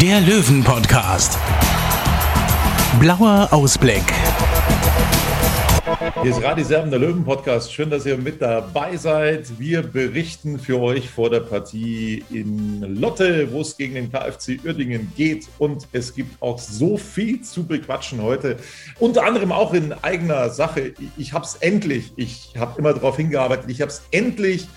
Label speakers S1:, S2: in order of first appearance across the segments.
S1: der Löwen-Podcast. Blauer Ausblick.
S2: Hier ist Radi Serben, der Löwen-Podcast. Schön, dass ihr mit dabei seid. Wir berichten für euch vor der Partie in Lotte, wo es gegen den KfC Uerdingen geht. Und es gibt auch so viel zu bequatschen heute. Unter anderem auch in eigener Sache. Ich habe es endlich, ich habe immer darauf hingearbeitet, ich habe es endlich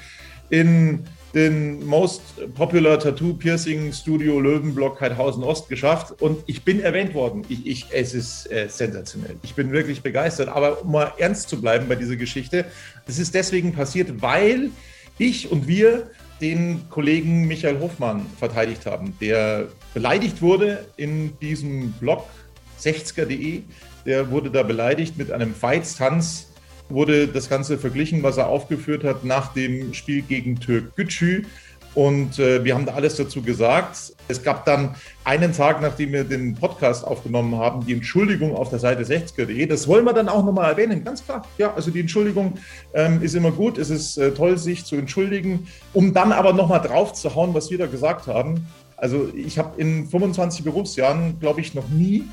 S2: in den Most Popular Tattoo Piercing Studio Löwenblock Heidhausen Ost geschafft und ich bin erwähnt worden. Ich, ich, es ist äh, sensationell. Ich bin wirklich begeistert. Aber um mal ernst zu bleiben bei dieser Geschichte, das ist deswegen passiert, weil ich und wir den Kollegen Michael Hofmann verteidigt haben, der beleidigt wurde in diesem Blog 60er.de. Der wurde da beleidigt mit einem Feitstanz wurde das Ganze verglichen, was er aufgeführt hat nach dem Spiel gegen Türk Gücü. Und äh, wir haben da alles dazu gesagt. Es gab dann einen Tag, nachdem wir den Podcast aufgenommen haben, die Entschuldigung auf der Seite 60er.de. Das wollen wir dann auch nochmal erwähnen, ganz klar. Ja, also die Entschuldigung ähm, ist immer gut. Es ist äh, toll, sich zu entschuldigen, um dann aber nochmal drauf zu hauen, was wir da gesagt haben. Also ich habe in 25 Berufsjahren, glaube ich, noch nie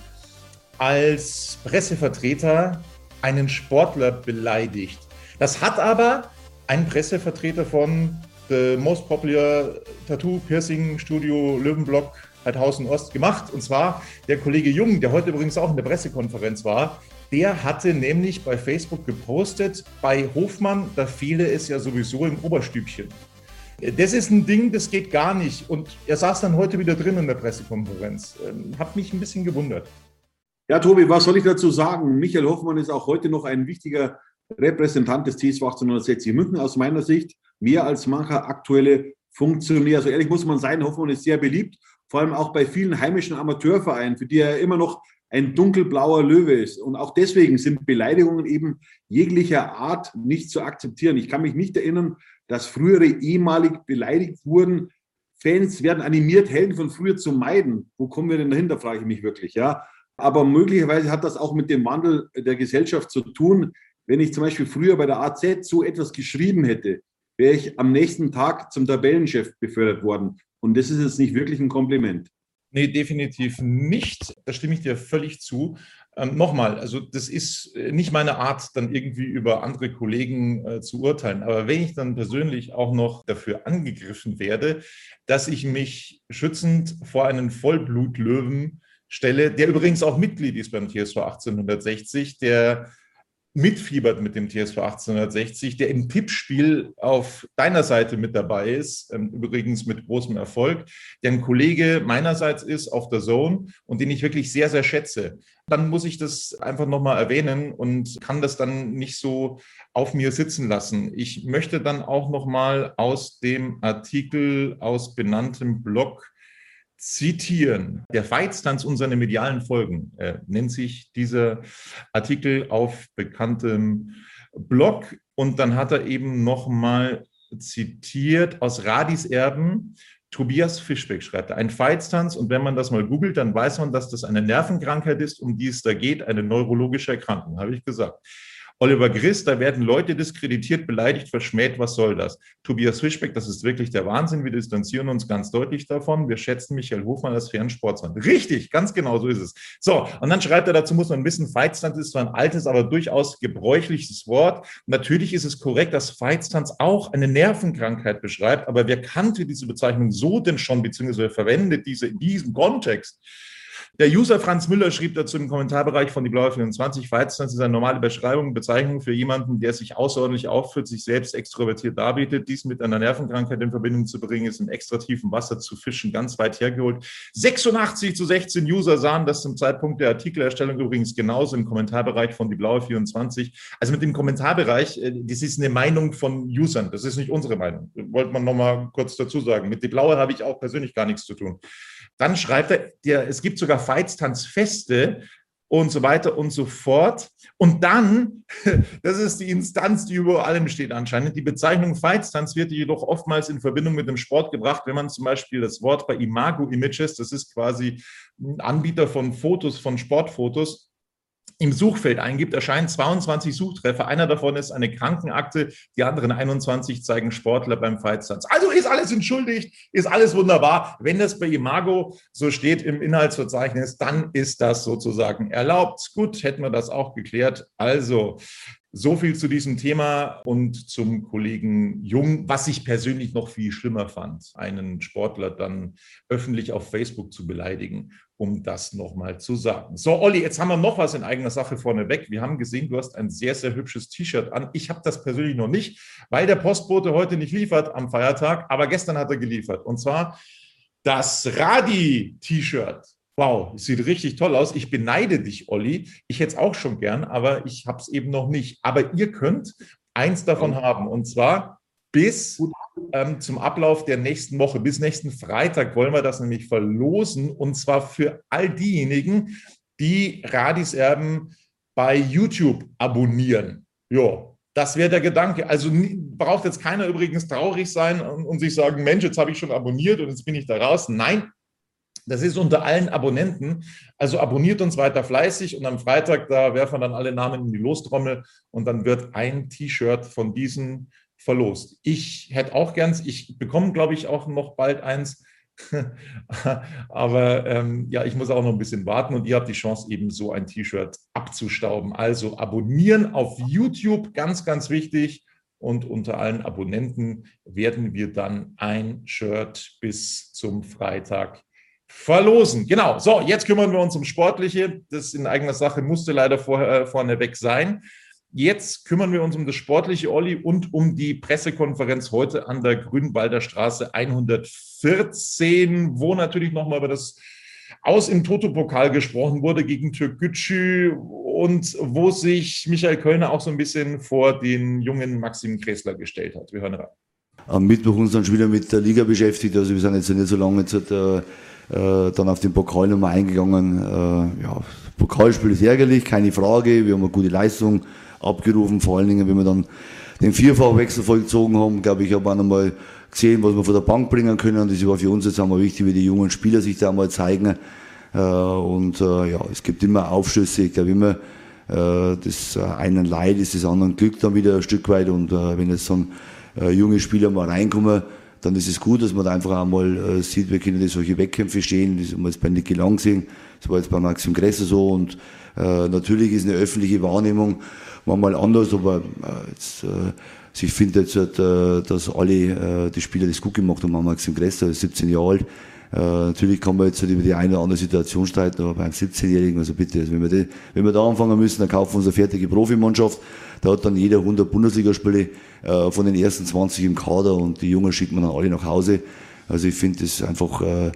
S2: als Pressevertreter einen Sportler beleidigt. Das hat aber ein Pressevertreter von The Most Popular Tattoo Piercing Studio Löwenblock Heidhausen Ost gemacht. Und zwar der Kollege Jung, der heute übrigens auch in der Pressekonferenz war. Der hatte nämlich bei Facebook gepostet, bei Hofmann, da fehle es ja sowieso im Oberstübchen. Das ist ein Ding, das geht gar nicht. Und er saß dann heute wieder drin in der Pressekonferenz. Ähm, hat mich ein bisschen gewundert.
S3: Ja, Tobi, was soll ich dazu sagen? Michael Hoffmann ist auch heute noch ein wichtiger Repräsentant des TSV 1860 München aus meiner Sicht. Mehr als mancher aktuelle Funktionär. So ehrlich muss man sein, Hoffmann ist sehr beliebt, vor allem auch bei vielen heimischen Amateurvereinen, für die er immer noch ein dunkelblauer Löwe ist. Und auch deswegen sind Beleidigungen eben jeglicher Art nicht zu akzeptieren. Ich kann mich nicht erinnern, dass frühere ehemalig beleidigt wurden. Fans werden animiert, Helden von früher zu meiden. Wo kommen wir denn dahinter, frage ich mich wirklich. Ja, aber möglicherweise hat das auch mit dem Wandel der Gesellschaft zu tun. Wenn ich zum Beispiel früher bei der AZ so etwas geschrieben hätte, wäre ich am nächsten Tag zum Tabellenchef befördert worden. Und das ist jetzt nicht wirklich ein Kompliment.
S2: Nee, definitiv nicht. Da stimme ich dir völlig zu. Ähm, Nochmal, also das ist äh, nicht meine Art, dann irgendwie über andere Kollegen äh, zu urteilen. Aber wenn ich dann persönlich auch noch dafür angegriffen werde, dass ich mich schützend vor einen Vollblutlöwen stelle, der übrigens auch Mitglied ist beim TSV 1860, der mitfiebert mit dem TSV 1860, der im Tippspiel auf deiner Seite mit dabei ist, ähm, übrigens mit großem Erfolg, der ein Kollege meinerseits ist auf der Zone und den ich wirklich sehr, sehr schätze. Dann muss ich das einfach nochmal erwähnen und kann das dann nicht so auf mir sitzen lassen. Ich möchte dann auch nochmal aus dem Artikel aus benanntem Blog zitieren. Der Feitstanz und seine medialen Folgen äh, nennt sich dieser Artikel auf bekanntem Blog. Und dann hat er eben nochmal zitiert aus Radis Erben. Tobias Fischbeck schreibt, ein Feitstanz. Und wenn man das mal googelt, dann weiß man, dass das eine Nervenkrankheit ist, um die es da geht, eine neurologische Erkrankung, habe ich gesagt. Oliver Griss, da werden Leute diskreditiert, beleidigt, verschmäht. Was soll das? Tobias Fischbeck, das ist wirklich der Wahnsinn. Wir distanzieren uns ganz deutlich davon. Wir schätzen Michael Hofmann als fairen Sportsmann. Richtig, ganz genau so ist es. So, und dann schreibt er dazu, muss man wissen, Feitstanz ist zwar ein altes, aber durchaus gebräuchliches Wort. Natürlich ist es korrekt, dass Feitstanz auch eine Nervenkrankheit beschreibt, aber wer kannte diese Bezeichnung so denn schon, beziehungsweise verwendet diese in diesem Kontext? Der User Franz Müller schrieb dazu im Kommentarbereich von die Blaue 24, Feiztanz ist eine normale Beschreibung, Bezeichnung für jemanden, der sich außerordentlich aufführt, sich selbst extrovertiert darbietet. Dies mit einer Nervenkrankheit in Verbindung zu bringen, ist im extra tiefen Wasser zu fischen, ganz weit hergeholt. 86 zu 16 User sahen das zum Zeitpunkt der Artikelerstellung übrigens genauso im Kommentarbereich von die Blaue 24. Also mit dem Kommentarbereich, äh, das ist eine Meinung von Usern, das ist nicht unsere Meinung. Wollte man nochmal kurz dazu sagen. Mit die Blaue habe ich auch persönlich gar nichts zu tun. Dann schreibt er, der, es gibt sogar Feitstanzfeste und so weiter und so fort. Und dann, das ist die Instanz, die über allem steht anscheinend, die Bezeichnung Feitstanz wird jedoch oftmals in Verbindung mit dem Sport gebracht, wenn man zum Beispiel das Wort bei Imago Images, das ist quasi ein Anbieter von Fotos, von Sportfotos, im Suchfeld eingibt, erscheinen 22 Suchtreffer. Einer davon ist eine Krankenakte, die anderen 21 zeigen Sportler beim Fightsatz. Also ist alles entschuldigt, ist alles wunderbar. Wenn das bei Imago so steht im Inhaltsverzeichnis, dann ist das sozusagen erlaubt. Gut, hätten wir das auch geklärt. Also so viel zu diesem Thema und zum Kollegen Jung, was ich persönlich noch viel schlimmer fand, einen Sportler dann öffentlich auf Facebook zu beleidigen, um das nochmal zu sagen. So, Olli, jetzt haben wir noch was in eigener Sache vorneweg. Wir haben gesehen, du hast ein sehr, sehr hübsches T-Shirt an. Ich habe das persönlich noch nicht, weil der Postbote heute nicht liefert am Feiertag, aber gestern hat er geliefert. Und zwar das Radi-T-Shirt Wow, sieht richtig toll aus. Ich beneide dich, Olli. Ich hätte es auch schon gern, aber ich habe es eben noch nicht. Aber ihr könnt eins davon haben und zwar bis ähm, zum Ablauf der nächsten Woche, bis nächsten Freitag wollen wir das nämlich verlosen und zwar für all diejenigen, die Radis Erben bei YouTube abonnieren. Ja, das wäre der Gedanke. Also braucht jetzt keiner übrigens traurig sein und, und sich sagen, Mensch, jetzt habe ich schon abonniert und jetzt bin ich da raus. Nein, das ist unter allen Abonnenten. Also abonniert uns weiter fleißig und am Freitag, da werfen wir dann alle Namen in die Lostrommel und dann wird ein T-Shirt von diesen verlost. Ich hätte auch gern, ich bekomme, glaube ich, auch noch bald eins. Aber ähm, ja, ich muss auch noch ein bisschen warten und ihr habt die Chance, eben so ein T-Shirt abzustauben. Also abonnieren auf YouTube, ganz, ganz wichtig. Und unter allen Abonnenten werden wir dann ein Shirt bis zum Freitag verlosen. Genau. So, jetzt kümmern wir uns um Sportliche. Das in eigener Sache musste leider äh, vorneweg sein. Jetzt kümmern wir uns um das sportliche Olli und um die Pressekonferenz heute an der Grünwalder Straße 114, wo natürlich nochmal über das Aus im Toto-Pokal gesprochen wurde gegen Türkgücü und wo sich Michael Kölner auch so ein bisschen vor den jungen Maxim Kressler gestellt hat. Wir hören rein.
S4: Am Mittwoch uns dann schon wieder mit der Liga beschäftigt. Also wir sind jetzt nicht so lange jetzt äh, äh, dann auf den Pokal nochmal eingegangen. Äh, ja, Pokalspiel ist ärgerlich, keine Frage. Wir haben eine gute Leistung abgerufen, vor allen Dingen, wenn wir dann den Vierfachwechsel vollzogen haben, glaube ich, habe auch nochmal gesehen, was wir von der Bank bringen können. Das war für uns jetzt einmal wichtig, wie die jungen Spieler sich da mal zeigen. Äh, und äh, ja, es gibt immer Aufschlüsse, ich glaube immer, äh, das einen Leid ist das anderen Glück dann wieder ein Stück weit. Und wenn jetzt dann junge Spieler mal reinkommen, dann ist es gut, dass man da einfach einmal sieht, wir können solche Wettkämpfe stehen. Das haben wir jetzt bei Niki Lang gesehen, das war jetzt bei Maxim Gresser so und äh, natürlich ist eine öffentliche Wahrnehmung manchmal anders, aber äh, jetzt, äh, also ich finde jetzt, äh, dass alle äh, die Spieler das gut gemacht haben. Maxim Gresser ist 17 Jahre alt. Äh, natürlich kann man jetzt über die eine oder andere Situation streiten, aber beim 17-Jährigen, also bitte, also wenn, wir die, wenn wir da anfangen müssen, dann kaufen wir uns eine fertige Profimannschaft. Da hat dann jeder 100 Bundesligaspiele äh, von den ersten 20 im Kader und die Jungen schickt man dann alle nach Hause. Also ich finde das einfach äh,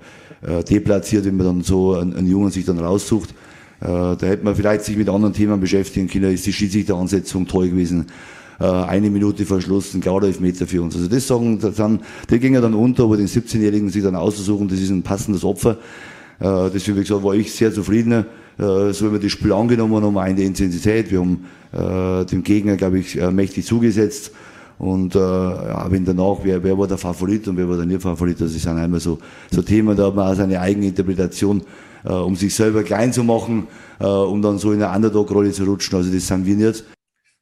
S4: äh, deplatziert, wenn man dann so einen, einen Jungen sich dann raussucht. Äh, da hätte man vielleicht sich mit anderen Themen beschäftigen können. Ist die Schiedsrichteransetzung toll gewesen? Äh, eine Minute verschlossen, klar Elfmeter für uns. Also das sagen, dann, die gingen dann unter, aber den 17-Jährigen sich dann auszusuchen, das ist ein passendes Opfer. Äh, deswegen, wie gesagt, war ich sehr zufrieden. So wie wir das Spiel angenommen haben, der Intensität. Wir haben dem Gegner, glaube ich, mächtig zugesetzt. Und äh, ja, wenn danach, wer, wer war der Favorit und wer war der nicht Favorit, das ist dann einmal so, so Themen, da hat man auch seine eigene Interpretation, äh, um sich selber klein zu machen, äh, um dann so in eine Underdog-Rolle zu rutschen. Also das sind wir nicht.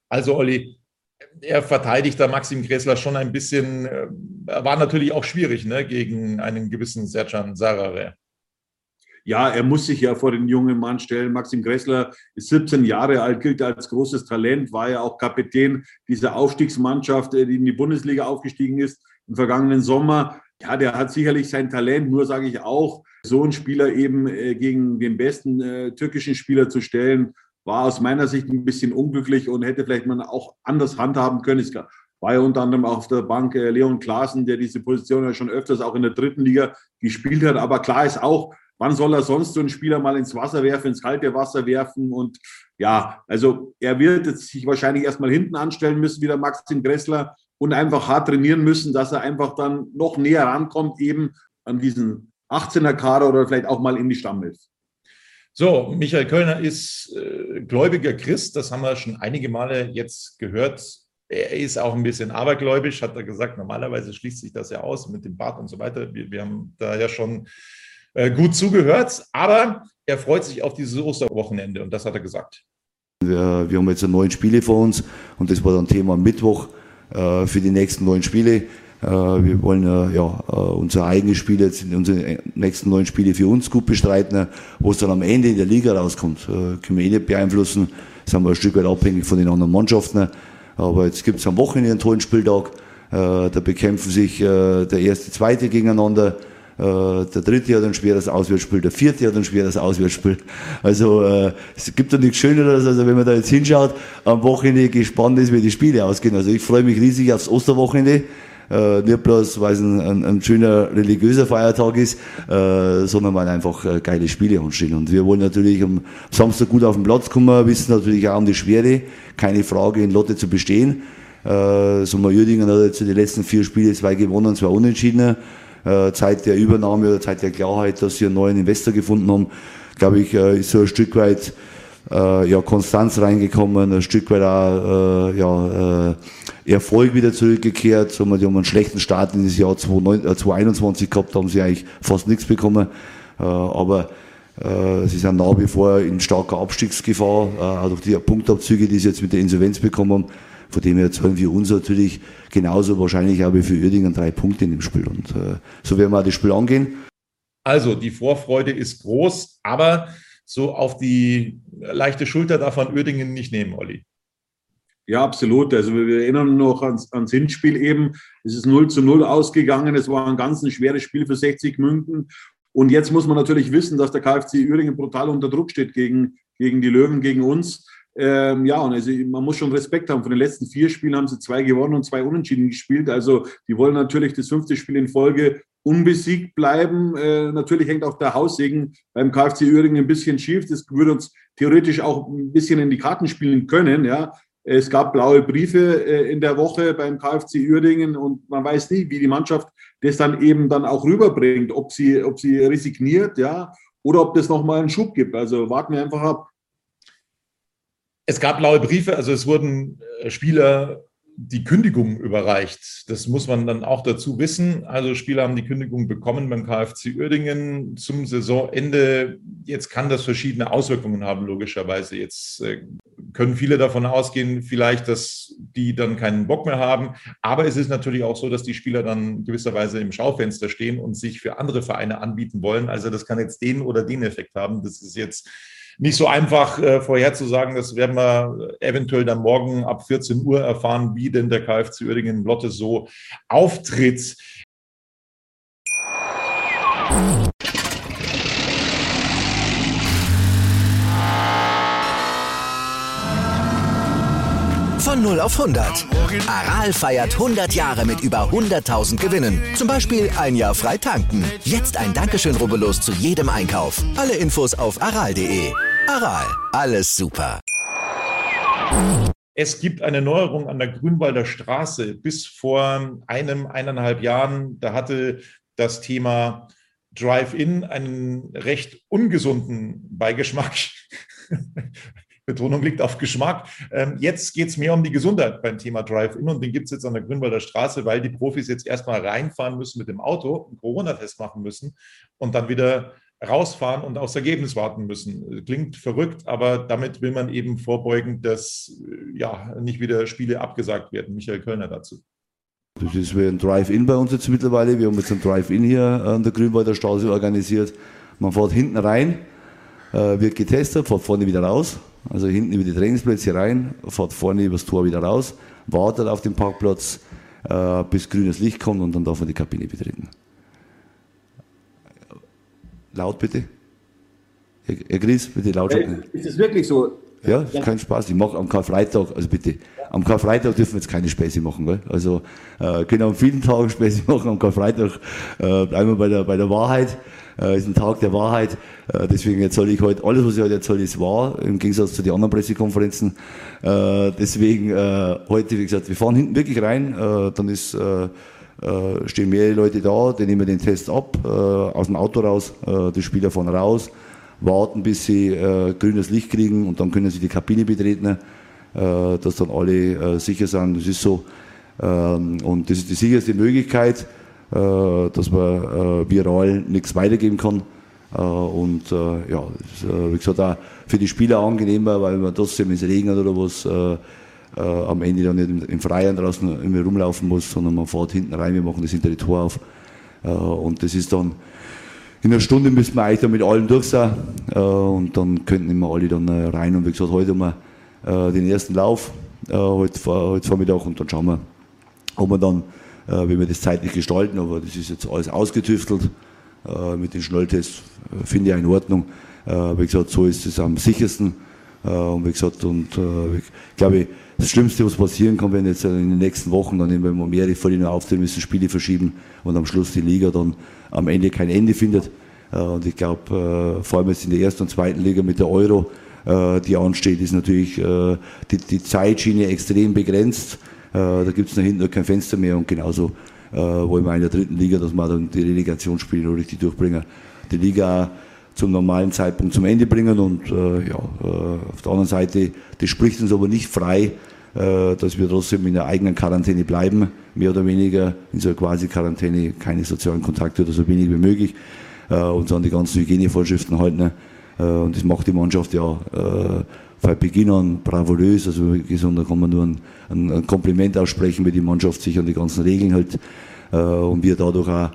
S2: Also Olli, er verteidigt da Maxim Gressler schon ein bisschen, äh, war natürlich auch schwierig ne, gegen einen gewissen Serjan Sarare.
S3: Ja, er muss sich ja vor den jungen Mann stellen. Maxim Gressler ist 17 Jahre alt, gilt als großes Talent, war ja auch Kapitän dieser Aufstiegsmannschaft, die in die Bundesliga aufgestiegen ist im vergangenen Sommer. Ja, der hat sicherlich sein Talent, nur sage ich auch, so einen Spieler eben äh, gegen den besten äh, türkischen Spieler zu stellen, war aus meiner Sicht ein bisschen unglücklich und hätte vielleicht man auch anders handhaben können. Es war ja unter anderem auf der Bank äh, Leon Klaassen, der diese Position ja schon öfters auch in der dritten Liga gespielt hat. Aber klar ist auch, wann soll er sonst so einen Spieler mal ins Wasser werfen, ins kalte Wasser werfen? Und ja, also er wird jetzt sich wahrscheinlich erstmal hinten anstellen müssen, wie der Maxim Gressler, und einfach hart trainieren müssen, dass er einfach dann noch näher rankommt, eben an diesen 18er Kader oder vielleicht auch mal in die Stammelf.
S2: So, Michael Kölner ist äh, gläubiger Christ, das haben wir schon einige Male jetzt gehört. Er ist auch ein bisschen abergläubisch, hat er gesagt. Normalerweise schließt sich das ja aus mit dem Bart und so weiter. Wir, wir haben da ja schon äh, gut zugehört, aber er freut sich auf dieses Osterwochenende und das hat er gesagt.
S4: Wir, wir haben jetzt neun Spiele vor uns und das war dann Thema Mittwoch äh, für die nächsten neun Spiele. Äh, wir wollen äh, ja, äh, unsere eigenen Spiele, jetzt unsere nächsten neun Spiele für uns gut bestreiten. Wo es dann am Ende in der Liga rauskommt, können wir eh nicht beeinflussen. Das haben wir ein Stück weit abhängig von den anderen Mannschaften. Aber jetzt gibt es am Wochenende einen tollen Spieltag. Da bekämpfen sich der erste, zweite gegeneinander. Der dritte hat ein schweres Auswärtsspiel, der vierte hat ein schweres Auswärtsspiel. Also es gibt da nichts Schöneres, also wenn man da jetzt hinschaut, am Wochenende gespannt ist, wie die Spiele ausgehen. Also ich freue mich riesig aufs Osterwochenende äh, nicht bloß, weil es ein, ein, ein, schöner religiöser Feiertag ist, äh, sondern weil einfach äh, geile Spiele anstehen. Und wir wollen natürlich am Samstag gut auf den Platz kommen, wissen natürlich auch um die Schwere, keine Frage, in Lotte zu bestehen. Äh, Sommer Jüdingen hat jetzt die letzten vier Spiele zwei gewonnen, zwei unentschieden. Äh, Zeit der Übernahme oder Zeit der Klarheit, dass sie einen neuen Investor gefunden haben, glaube ich, äh, ist so ein Stück weit äh, ja, Konstanz reingekommen, ein Stück weit auch äh, ja, äh, Erfolg wieder zurückgekehrt. So, die haben einen schlechten Start in das Jahr 2021 äh, gehabt, haben sie eigentlich fast nichts bekommen. Äh, aber äh, sie sind nach wie vor in starker Abstiegsgefahr, auch durch die Punktabzüge, die sie jetzt mit der Insolvenz bekommen haben. Von dem her zahlen wir uns natürlich genauso wahrscheinlich auch wie für Uerdingen drei Punkte in dem Spiel. Und so werden wir auch das Spiel angehen.
S2: Also die Vorfreude ist groß, aber so auf die leichte Schulter darf man Uerdingen nicht nehmen, Olli.
S3: Ja, absolut. Also wir erinnern noch ans, ans Hinspiel eben. Es ist 0 zu 0 ausgegangen. Es war ein ganz ein schweres Spiel für 60 München. Und jetzt muss man natürlich wissen, dass der KfC Uerdingen brutal unter Druck steht gegen, gegen die Löwen, gegen uns. Ähm, ja, und also man muss schon Respekt haben. Von den letzten vier Spielen haben sie zwei gewonnen und zwei unentschieden gespielt. Also die wollen natürlich das fünfte Spiel in Folge unbesiegt bleiben. Äh, natürlich hängt auch der Haussegen beim KfC Uerdingen ein bisschen schief. Das würde uns theoretisch auch ein bisschen in die Karten spielen können. Ja, es gab blaue Briefe äh, in der Woche beim KfC Uerdingen und man weiß nie, wie die Mannschaft das dann eben dann auch rüberbringt, ob sie, ob sie resigniert, ja, oder ob das nochmal einen Schub gibt. Also warten wir einfach ab.
S2: Es gab blaue Briefe, also es wurden äh, Spieler die Kündigung überreicht. Das muss man dann auch dazu wissen. Also Spieler haben die Kündigung bekommen beim KfC Uerdingen zum Saisonende. Jetzt kann das verschiedene Auswirkungen haben, logischerweise. Jetzt äh, können viele davon ausgehen, vielleicht, dass die dann keinen Bock mehr haben. Aber es ist natürlich auch so, dass die Spieler dann gewisserweise im Schaufenster stehen und sich für andere Vereine anbieten wollen. Also das kann jetzt den oder den Effekt haben. Das ist jetzt nicht so einfach äh, vorherzusagen. Das werden wir eventuell dann morgen ab 14 Uhr erfahren, wie denn der KfC Uerdingen Lotte so auftritt.
S5: Von 0 auf 100. Aral feiert 100 Jahre mit über 100.000 Gewinnen. Zum Beispiel ein Jahr frei tanken. Jetzt ein Dankeschön, rubbellos zu jedem Einkauf. Alle Infos auf aral.de. Aral, alles super.
S2: Es gibt eine Neuerung an der Grünwalder Straße. Bis vor einem, eineinhalb Jahren, da hatte das Thema Drive-In einen recht ungesunden Beigeschmack. Betonung liegt auf Geschmack. Ähm, jetzt geht es mehr um die Gesundheit beim Thema Drive-In und den gibt es jetzt an der Grünwalder Straße, weil die Profis jetzt erstmal reinfahren müssen mit dem Auto, einen Corona-Test machen müssen und dann wieder rausfahren und aufs Ergebnis warten müssen. Klingt verrückt, aber damit will man eben vorbeugen, dass ja nicht wieder Spiele abgesagt werden. Michael Kölner dazu.
S4: Das ist wie ein Drive-In bei uns jetzt mittlerweile. Wir haben jetzt ein Drive-In hier an der Grünwalder Straße organisiert. Man fährt hinten rein, äh, wird getestet, fährt vorne wieder raus. Also hinten über die Trainingsplätze rein, fährt vorne übers Tor wieder raus, wartet auf dem Parkplatz, äh, bis grünes Licht kommt und dann darf man die Kabine betreten. Laut bitte. Herr Gries, bitte laut.
S3: Ist das wirklich so?
S4: Ja, ist kein Spaß. Ich mache am Karfreitag, also bitte, am Karfreitag dürfen wir jetzt keine Späße machen. Gell? Also äh, können an vielen Tagen Späße machen, am Karfreitag äh, bleiben wir bei der, bei der Wahrheit. Äh, ist ein Tag der Wahrheit. Äh, deswegen erzähle ich heute, alles was ich heute erzähle, ist wahr, im Gegensatz zu den anderen Pressekonferenzen. Äh, deswegen äh, heute, wie gesagt, wir fahren hinten wirklich rein, äh, dann ist äh, äh, stehen mehrere Leute da, die nehmen den Test ab, äh, aus dem Auto raus, äh, die Spieler fahren raus, warten, bis sie äh, grünes Licht kriegen und dann können sie die Kabine betreten, äh, dass dann alle äh, sicher sind. Das ist so. Ähm, und das ist die sicherste Möglichkeit, dass man viral nichts weitergeben kann. Und ja, ist, wie gesagt, auch für die Spieler angenehmer, weil man trotzdem, wenn es regnet oder was, äh, am Ende dann nicht im, im Freien draußen immer rumlaufen muss, sondern man fährt hinten rein, wir machen das hinter die Tor auf. Äh, und das ist dann, in einer Stunde müssen wir eigentlich dann mit allen durch sein äh, und dann könnten immer alle dann äh, rein. Und wie gesagt, heute haben wir äh, den ersten Lauf, äh, heute, heute Vormittag und dann schauen wir, ob wir dann, wie wir das zeitlich gestalten, aber das ist jetzt alles ausgetüftelt mit den Schnelltests, finde ich auch in Ordnung. Wie gesagt, so ist es am sichersten. Und wie gesagt, und ich glaube, das Schlimmste, was passieren kann, wenn jetzt in den nächsten Wochen dann immer mehrere Vereine auftreten müssen, Spiele verschieben und am Schluss die Liga dann am Ende kein Ende findet. Äh, und ich glaube, äh, vor allem jetzt in der ersten und zweiten Liga mit der Euro, äh, die ansteht, ist natürlich die, die Zeitschiene extrem begrenzt. Da gibt es nach hinten kein Fenster mehr und genauso wollen wir in der dritten Liga, dass wir dann die Relegationsspiele noch richtig durchbringen. Die Liga zum normalen Zeitpunkt zum Ende bringen und ja, auf der anderen Seite, das spricht uns aber nicht frei, dass wir trotzdem in der eigenen Quarantäne bleiben, mehr oder weniger in so einer quasi Quarantäne, keine sozialen Kontakte oder so wenig wie möglich äh, uns an die ganzen Hygienevorschriften halten. Äh, und das macht die Mannschaft ja äh, von Beginn an bravourös. Also wirklich, und da kann man nur ein, ein, ein Kompliment aussprechen, wie die Mannschaft sich an die ganzen Regeln hält äh, und wir dadurch auch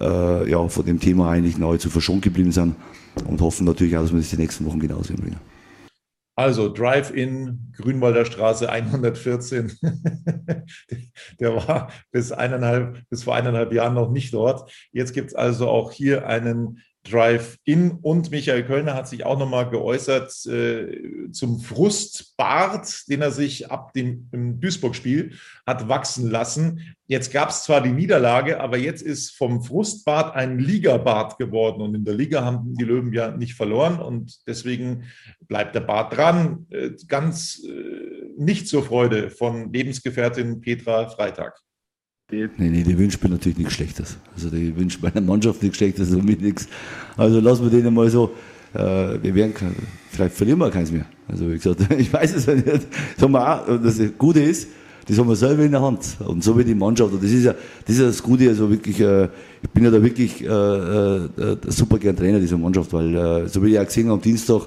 S4: äh, ja, von dem Thema eigentlich nahezu verschont geblieben sind und hoffen natürlich auch, dass wir das die nächsten Wochen genauso hinbringen.
S2: Also Drive-In Grünwalder Straße 114. Der war bis, eineinhalb, bis vor eineinhalb Jahren noch nicht dort. Jetzt gibt es also auch hier einen Drive-In und Michael Kölner hat sich auch nochmal geäußert äh, zum Frustbart, den er sich ab dem Duisburg-Spiel hat wachsen lassen. Jetzt gab es zwar die Niederlage, aber jetzt ist vom Frustbart ein Ligabart geworden und in der Liga haben die Löwen ja nicht verloren und deswegen bleibt der Bart dran. Äh, ganz äh, nicht zur Freude von Lebensgefährtin Petra Freitag.
S4: Nee, nee, die wünscht mir natürlich nichts Schlechtes. Also die wünscht meiner Mannschaft nichts Schlechtes und mir nichts. Also lassen wir denen mal so. Äh, wir werden, vielleicht verlieren wir keins mehr. Also wie gesagt, ich weiß es nicht. Sagen wir auch, das Gute ist, das haben wir selber in der Hand. Und so wie die Mannschaft. Und das ist ja das, ist ja das Gute. Also wirklich, äh, ich bin ja da wirklich äh, äh, äh, super gern Trainer dieser Mannschaft, weil äh, so wie ich auch gesehen am Dienstag,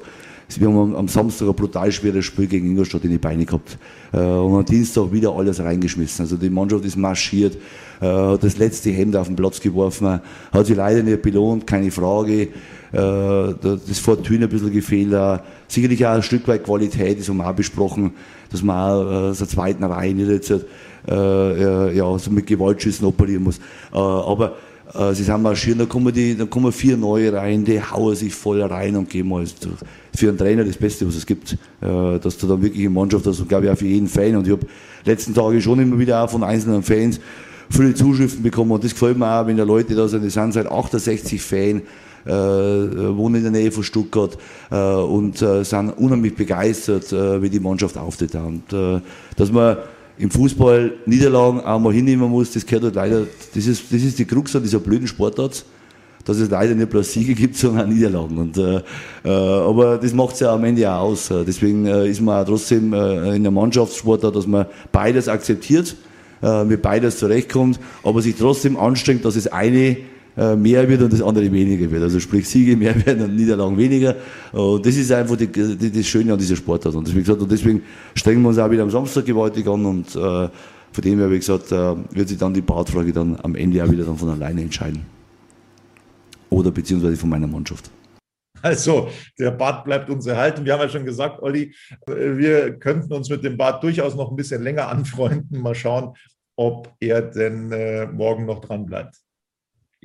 S4: wir haben am, am Samstag ein brutal schweres Spiel gegen Ingolstadt in die Beine gehabt. Äh, und am Dienstag wieder alles reingeschmissen. Also die Mannschaft ist marschiert, äh, hat das letzte Hemd auf den Platz geworfen, hat sich leider nicht belohnt, keine Frage. Äh, das Fortune ein bisschen gefehlt. Sicherlich auch ein Stück weit Qualität, das haben wir auch besprochen, dass man auch äh, so zweiten Reihe nicht jetzt äh, äh, ja, so mit Gewaltschüssen operieren muss. Äh, aber äh, sie sind marschiert, dann kommen, die, dann kommen vier neue rein, die hauen sich voll rein und mal durch. für einen Trainer das Beste, was es gibt. Äh, dass du dann wirklich eine Mannschaft hast und glaube ich auch für jeden Fan. Und ich habe letzten Tage schon immer wieder auch von einzelnen Fans viele Zuschriften bekommen und das gefällt mir auch, wenn da Leute da sind, die sind seit 68 Fan, äh, wohnen in der Nähe von Stuttgart äh, und äh, sind unheimlich begeistert, äh, wie die Mannschaft auftritt. Und äh, dass man im Fußball Niederlagen auch mal hinnehmen muss, das gehört halt leider, das ist, das ist die Krux an dieser blöden Sportart, dass es leider nicht bloß Siege gibt, sondern auch Niederlagen. Und, äh, äh, aber das macht es ja am Ende auch aus. Deswegen äh, ist man auch trotzdem äh, in der Mannschaftssportart, dass man beides akzeptiert, mit beides zurechtkommt, aber sich trotzdem anstrengt, dass das eine mehr wird und das andere weniger wird. Also sprich Siege mehr werden und Niederlagen weniger. Und das ist einfach die, die, das Schöne an dieser Sportart. Und deswegen, gesagt, und deswegen strengen wir uns auch wieder am Samstag gewaltig an und äh, von dem her, wie gesagt, äh, wird sich dann die Bartfrage dann am Ende auch wieder dann von alleine entscheiden. Oder beziehungsweise von meiner Mannschaft.
S2: Also, der Bart bleibt uns erhalten. Wir haben ja schon gesagt, Olli, wir könnten uns mit dem Bart durchaus noch ein bisschen länger anfreunden. Mal schauen, ob er denn äh, morgen noch dran bleibt.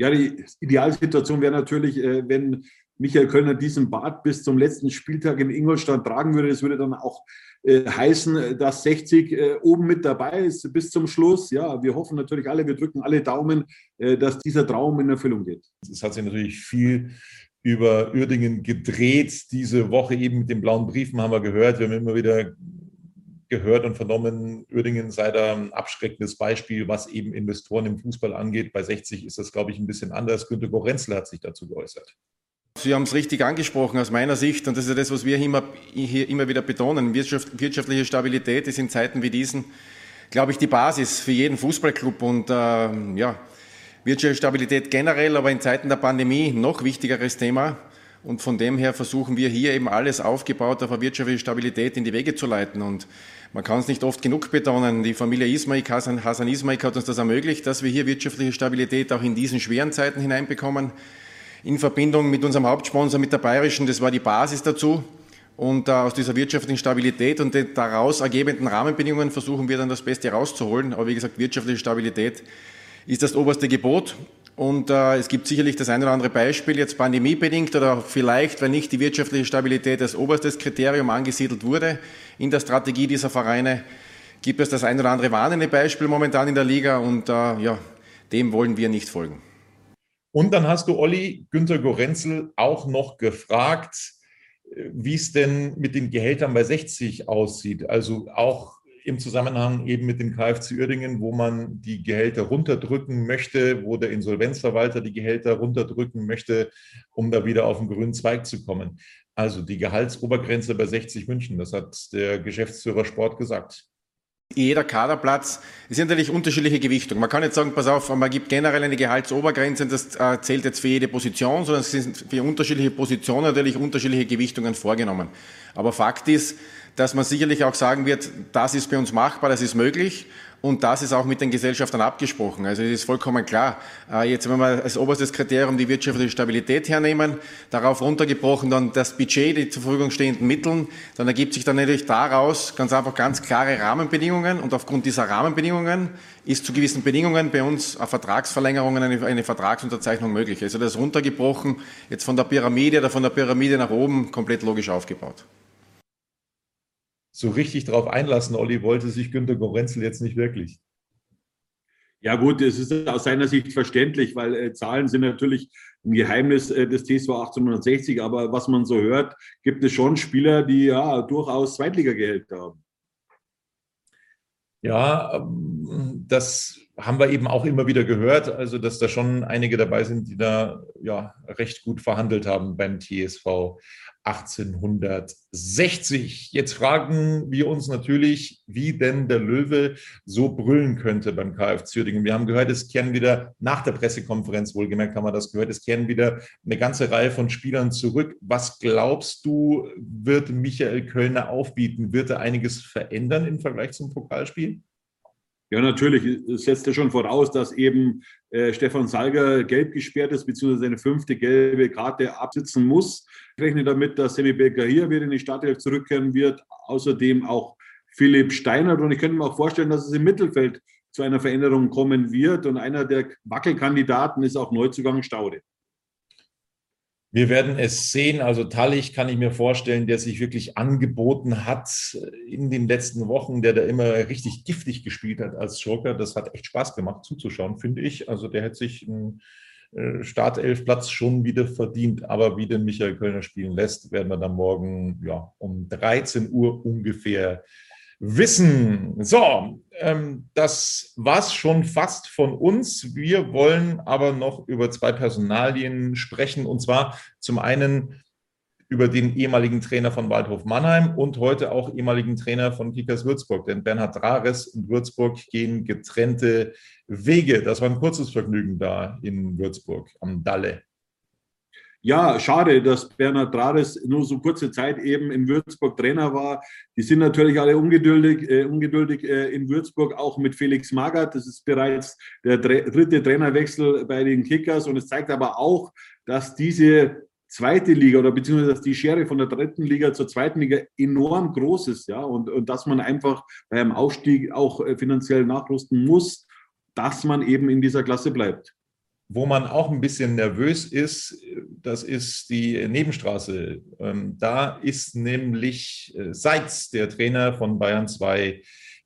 S3: Ja, die Idealsituation wäre natürlich, äh, wenn Michael Kölner diesen Bart bis zum letzten Spieltag in Ingolstadt tragen würde. Das würde dann auch äh, heißen, dass 60 äh, oben mit dabei ist bis zum Schluss. Ja, wir hoffen natürlich alle, wir drücken alle Daumen, äh, dass dieser Traum in Erfüllung geht.
S2: Es hat sich natürlich viel über Uerdingen gedreht. Diese Woche eben mit den blauen Briefen haben wir gehört. Wir haben immer wieder gehört und vernommen, Uerdingen sei da ein abschreckendes Beispiel, was eben Investoren im Fußball angeht. Bei 60 ist das, glaube ich, ein bisschen anders. Günter Gorenzel hat sich dazu geäußert.
S6: Sie haben es richtig angesprochen aus meiner Sicht und das ist ja das, was wir immer, hier immer wieder betonen. Wirtschaft, wirtschaftliche Stabilität ist in Zeiten wie diesen, glaube ich, die Basis für jeden Fußballclub und äh, ja, wirtschaftliche Stabilität generell, aber in Zeiten der Pandemie noch wichtigeres Thema. Und von dem her versuchen wir hier eben alles aufgebaut auf eine wirtschaftliche Stabilität in die Wege zu leiten. Und man kann es nicht oft genug betonen. Die Familie Ismaik, Hasan, Hasan Ismaik hat uns das ermöglicht, dass wir hier wirtschaftliche Stabilität auch in diesen schweren Zeiten hineinbekommen. In Verbindung mit unserem Hauptsponsor, mit der Bayerischen, das war die Basis dazu. Und äh, aus dieser wirtschaftlichen Stabilität und den daraus ergebenden Rahmenbedingungen versuchen wir dann das Beste rauszuholen. Aber wie gesagt, wirtschaftliche Stabilität ist das oberste Gebot. Und äh, es gibt sicherlich das ein oder andere Beispiel, jetzt pandemiebedingt oder vielleicht, wenn nicht die wirtschaftliche Stabilität als oberstes Kriterium angesiedelt wurde in der Strategie dieser Vereine, gibt es das ein oder andere warnende Beispiel momentan in der Liga und äh, ja, dem wollen wir nicht folgen.
S2: Und dann hast du Olli Günter Gorenzel auch noch gefragt, äh, wie es denn mit den Gehältern bei 60 aussieht. Also auch im Zusammenhang eben mit dem KfC Uerdingen, wo man die Gehälter runterdrücken möchte, wo der Insolvenzverwalter die Gehälter runterdrücken möchte, um da wieder auf den grünen Zweig zu kommen. Also die Gehaltsobergrenze bei 60 München, das hat der Geschäftsführer Sport gesagt.
S6: Jeder Kaderplatz ist natürlich unterschiedliche Gewichtung. Man kann nicht sagen, pass auf, man gibt generell eine Gehaltsobergrenze, das äh, zählt jetzt für jede Position, sondern es sind für unterschiedliche Positionen natürlich unterschiedliche Gewichtungen vorgenommen. Aber Fakt ist, dass man sicherlich auch sagen wird, das ist bei uns machbar, das ist möglich. Und das ist auch mit den Gesellschaftern abgesprochen. Also es ist vollkommen klar. Äh, jetzt, wenn wir als oberstes Kriterium die wirtschaftliche Stabilität hernehmen, darauf runtergebrochen dann das Budget, die zur Verfügung stehenden Mitteln, dann ergibt sich dann natürlich daraus ganz einfach ganz klare Rahmenbedingungen. Und aufgrund dieser Rahmenbedingungen ist zu gewissen Bedingungen bei uns eine Vertragsverlängerung, eine, eine Vertragsunterzeichnung möglich. Also das runtergebrochen, jetzt von der Pyramide oder von der Pyramide nach oben, komplett logisch aufgebaut
S2: so richtig darauf einlassen, Olli, wollte sich Günter Gorenzel jetzt nicht wirklich.
S3: Ja gut, es ist aus seiner Sicht verständlich, weil äh, Zahlen sind natürlich ein Geheimnis äh, des TSV 1860, aber was man so hört, gibt es schon Spieler, die ja durchaus Zweitligagehälter haben.
S2: Ja, ähm, das haben wir eben auch immer wieder gehört, also dass da schon einige dabei sind, die da ja recht gut verhandelt haben beim TSV. 1860. Jetzt fragen wir uns natürlich, wie denn der Löwe so brüllen könnte beim KF Zürdingen. Wir haben gehört, es kehren wieder nach der Pressekonferenz, wohlgemerkt haben wir das gehört, es kehren wieder eine ganze Reihe von Spielern zurück. Was glaubst du, wird Michael Kölner aufbieten? Wird er einiges verändern im Vergleich zum Pokalspiel?
S3: Ja, natürlich. Es setzt ja schon voraus, dass eben äh, Stefan Salger gelb gesperrt ist, beziehungsweise seine fünfte gelbe Karte absitzen muss. Ich rechne damit, dass Semi Becker hier wieder in die Startelf zurückkehren wird. Außerdem auch Philipp Steinert. Und ich könnte mir auch vorstellen, dass es im Mittelfeld zu einer Veränderung kommen wird. Und einer der Wackelkandidaten ist auch Neuzugang Staude.
S2: Wir werden es sehen. Also Tallich kann ich mir vorstellen, der sich wirklich angeboten hat in den letzten Wochen, der da immer richtig giftig gespielt hat als Joker. Das hat echt Spaß gemacht zuzuschauen, finde ich. Also der hat sich einen äh, Startelfplatz schon wieder verdient. Aber wie den Michael Kölner spielen lässt, werden wir dann morgen ja, um 13 Uhr ungefähr wissen. So, ähm, das war's schon fast von uns. Wir wollen aber noch über zwei Personalien sprechen. Und zwar zum einen über den ehemaligen Trainer von Waldhof Mannheim und heute auch ehemaligen Trainer von Kickers Würzburg. Denn Bernhard Rares und Würzburg gehen getrennte Wege. Das war ein kurzes Vergnügen da in Würzburg am Dalle.
S3: Ja, schade, dass Bernhard Rares nur so kurze Zeit eben in Würzburg Trainer war. Die sind natürlich alle ungeduldig, äh, ungeduldig äh, in Würzburg, auch mit Felix Magath. Das ist bereits der dritte Trainerwechsel bei den Kickers. Und es zeigt aber auch, dass diese zweite Liga oder beziehungsweise dass die Schere von der dritten Liga zur zweiten Liga enorm groß ist, ja, und, und dass man einfach beim Aufstieg auch äh, finanziell nachrüsten muss, dass man eben in dieser Klasse bleibt.
S2: Wo man auch ein bisschen nervös ist, das ist die Nebenstraße. Ähm, da ist nämlich äh, Seitz, der Trainer von Bayern 2,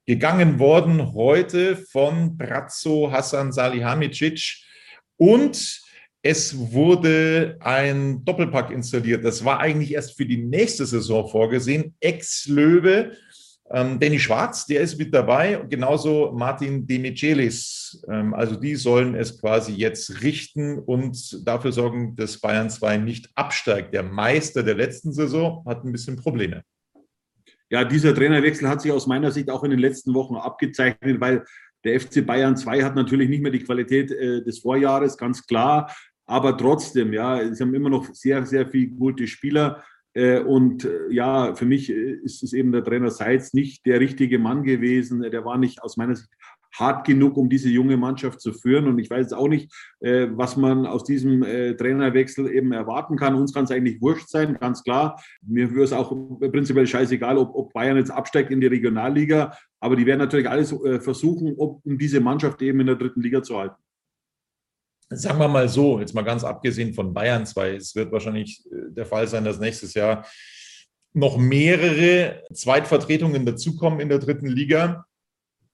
S2: gegangen worden, heute von Brazzo Hassan Salihamidzic. Und es wurde ein Doppelpack installiert. Das war eigentlich erst für die nächste Saison vorgesehen. Ex-Löwe ähm, Danny Schwarz, der ist mit dabei, genauso Martin Demichelis. Ähm, also die sollen es quasi jetzt richten und dafür sorgen, dass Bayern 2 nicht absteigt. Der Meister der letzten Saison hat ein bisschen Probleme.
S3: Ja, dieser Trainerwechsel hat sich aus meiner Sicht auch in den letzten Wochen abgezeichnet, weil der FC Bayern 2 hat natürlich nicht mehr die Qualität äh, des Vorjahres, ganz klar. Aber trotzdem, ja, sie haben immer noch sehr, sehr viele gute Spieler. Äh, und äh, ja, für mich äh, ist es eben der Trainer Seitz nicht der richtige Mann gewesen. Der war nicht aus meiner Sicht hart genug, um diese junge Mannschaft zu führen. Und ich weiß auch nicht, was man aus diesem Trainerwechsel eben erwarten kann. Uns kann es eigentlich wurscht sein, ganz klar. Mir wäre es auch prinzipiell scheißegal, ob, Bayern jetzt absteigt in die Regionalliga. Aber die werden natürlich alles versuchen, um diese Mannschaft eben in der dritten Liga zu halten
S2: sagen wir mal so, jetzt mal ganz abgesehen von Bayern 2, es wird wahrscheinlich äh, der Fall sein, dass nächstes Jahr noch mehrere Zweitvertretungen dazukommen in der dritten Liga.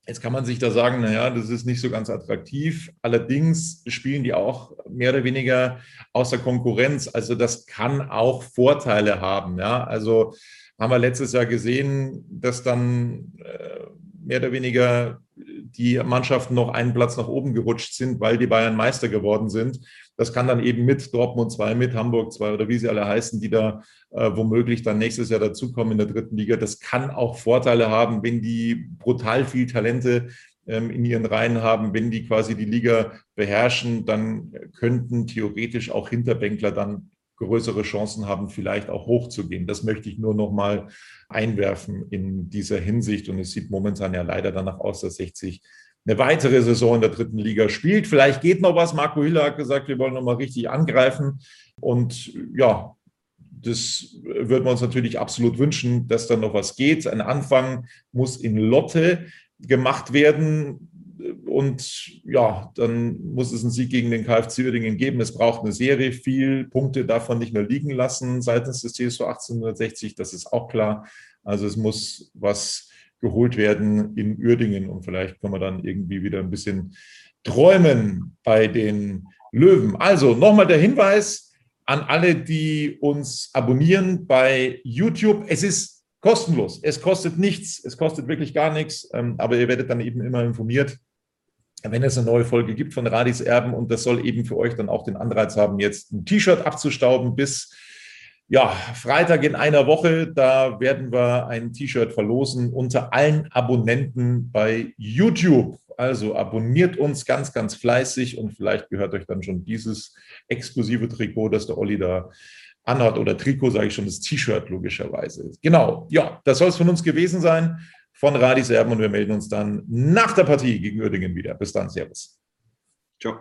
S2: Jetzt kann man sich da sagen, naja, das ist nicht so ganz attraktiv. Allerdings spielen die auch mehr oder weniger außer Konkurrenz. Also das kann auch Vorteile haben. Ja? Also haben wir letztes Jahr gesehen, dass dann äh, mehr oder weniger die Mannschaften noch einen Platz nach oben gerutscht sind, weil die Bayern Meister geworden sind. Das kann dann eben mit Dortmund 2, mit Hamburg 2 oder wie sie alle heißen, die da äh, womöglich dann nächstes Jahr dazukommen in der dritten Liga. Das kann auch Vorteile haben, wenn die brutal viel Talente ähm, in ihren Reihen haben, wenn die quasi die Liga beherrschen, dann könnten theoretisch auch Hinterbänkler dann größere Chancen haben, vielleicht auch hochzugehen. Das möchte ich nur noch mal einwerfen in dieser Hinsicht. Und es sieht momentan ja leider danach aus, dass 60 eine weitere Saison in der dritten Liga spielt. Vielleicht geht noch was. Marco Hiller hat gesagt, wir wollen noch mal richtig angreifen. Und ja, das würden wir uns natürlich absolut wünschen, dass da noch was geht. Ein Anfang muss in Lotte gemacht werden und ja, dann muss es einen Sieg gegen den KfC Uerdingen geben. Es braucht eine Serie, viel Punkte davon nicht mehr liegen lassen seitens des TSV 1860, das ist auch klar. Also es muss was geholt werden in Uerdingen und vielleicht können wir dann irgendwie wieder ein bisschen träumen bei den Löwen. Also nochmal der Hinweis an alle, die uns abonnieren bei YouTube. Es ist kostenlos. Es kostet nichts. Es kostet wirklich gar nichts. Ähm, aber ihr werdet dann eben immer informiert, wenn es eine neue Folge gibt von Radis Erben und das soll eben für euch dann auch den Anreiz haben, jetzt ein T-Shirt abzustauben bis ja, Freitag in einer Woche, da werden wir ein T-Shirt verlosen unter allen Abonnenten bei YouTube. Also abonniert uns ganz, ganz fleißig und vielleicht gehört euch dann schon dieses exklusive Trikot, das der Olli da anhat oder Trikot, sage ich schon, das T-Shirt logischerweise. Genau, ja, das soll es von uns gewesen sein von Radis Erben und wir melden uns dann nach der Partie gegen Uerdingen wieder. Bis dann, Servus. Ciao.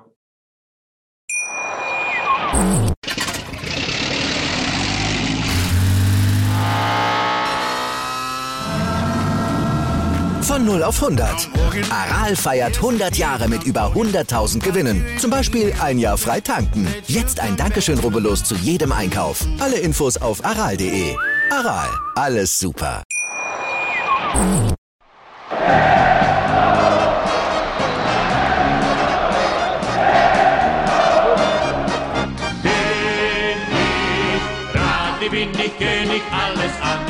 S5: Von 0 auf 100. Aral feiert 100 Jahre mit über 100.000 Gewinnen. Zum Beispiel ein Jahr frei tanken. Jetzt ein Dankeschön, rubbellos zu jedem Einkauf. Alle Infos auf aral.de. Aral, alles super.